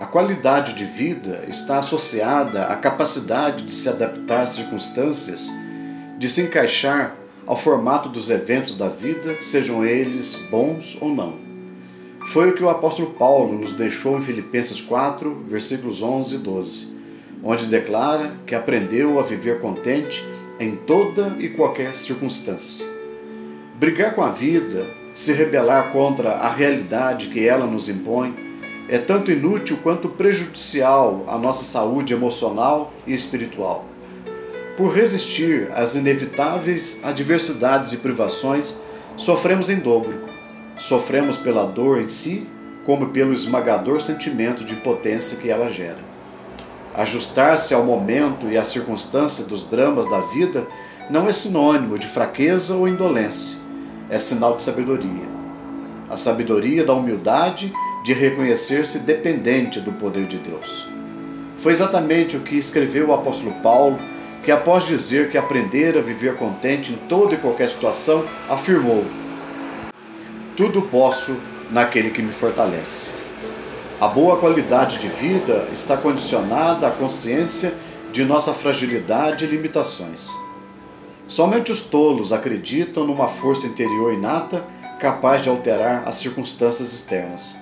A qualidade de vida está associada à capacidade de se adaptar às circunstâncias, de se encaixar ao formato dos eventos da vida, sejam eles bons ou não. Foi o que o apóstolo Paulo nos deixou em Filipenses 4, versículos 11 e 12, onde declara que aprendeu a viver contente em toda e qualquer circunstância. Brigar com a vida, se rebelar contra a realidade que ela nos impõe, é tanto inútil quanto prejudicial à nossa saúde emocional e espiritual. Por resistir às inevitáveis adversidades e privações, sofremos em dobro. Sofremos pela dor em si, como pelo esmagador sentimento de impotência que ela gera. Ajustar-se ao momento e à circunstância dos dramas da vida não é sinônimo de fraqueza ou indolência, é sinal de sabedoria. A sabedoria da humildade de reconhecer-se dependente do poder de Deus. Foi exatamente o que escreveu o apóstolo Paulo, que após dizer que aprender a viver contente em toda e qualquer situação, afirmou: Tudo posso naquele que me fortalece. A boa qualidade de vida está condicionada à consciência de nossa fragilidade e limitações. Somente os tolos acreditam numa força interior inata capaz de alterar as circunstâncias externas.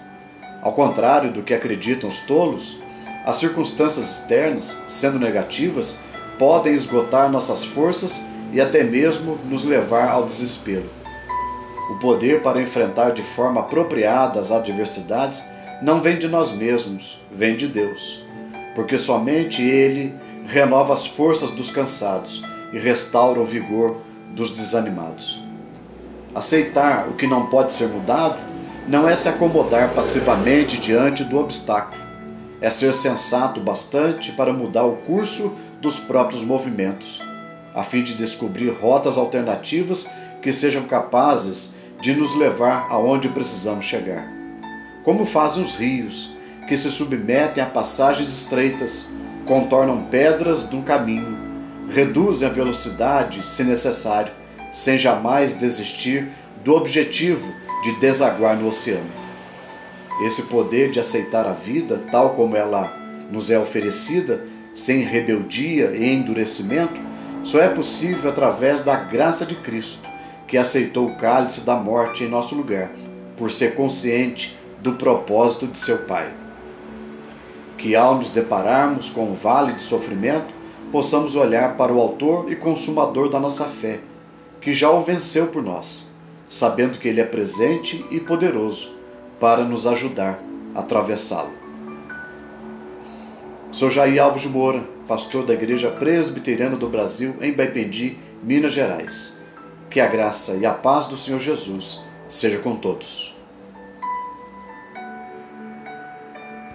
Ao contrário do que acreditam os tolos, as circunstâncias externas, sendo negativas, podem esgotar nossas forças e até mesmo nos levar ao desespero. O poder para enfrentar de forma apropriada as adversidades não vem de nós mesmos, vem de Deus, porque somente Ele renova as forças dos cansados e restaura o vigor dos desanimados. Aceitar o que não pode ser mudado não é se acomodar passivamente diante do obstáculo, é ser sensato bastante para mudar o curso dos próprios movimentos, a fim de descobrir rotas alternativas que sejam capazes de nos levar aonde precisamos chegar. Como fazem os rios, que se submetem a passagens estreitas, contornam pedras de um caminho, reduzem a velocidade, se necessário, sem jamais desistir do objetivo de desaguar no oceano. Esse poder de aceitar a vida tal como ela nos é oferecida, sem rebeldia e endurecimento, só é possível através da graça de Cristo, que aceitou o cálice da morte em nosso lugar, por ser consciente do propósito de seu Pai. Que ao nos depararmos com o um vale de sofrimento, possamos olhar para o Autor e Consumador da nossa fé, que já o venceu por nós sabendo que Ele é presente e poderoso para nos ajudar a atravessá-lo. Sou Jair Alves de Moura, pastor da Igreja Presbiteriana do Brasil, em Baipendi, Minas Gerais. Que a graça e a paz do Senhor Jesus seja com todos.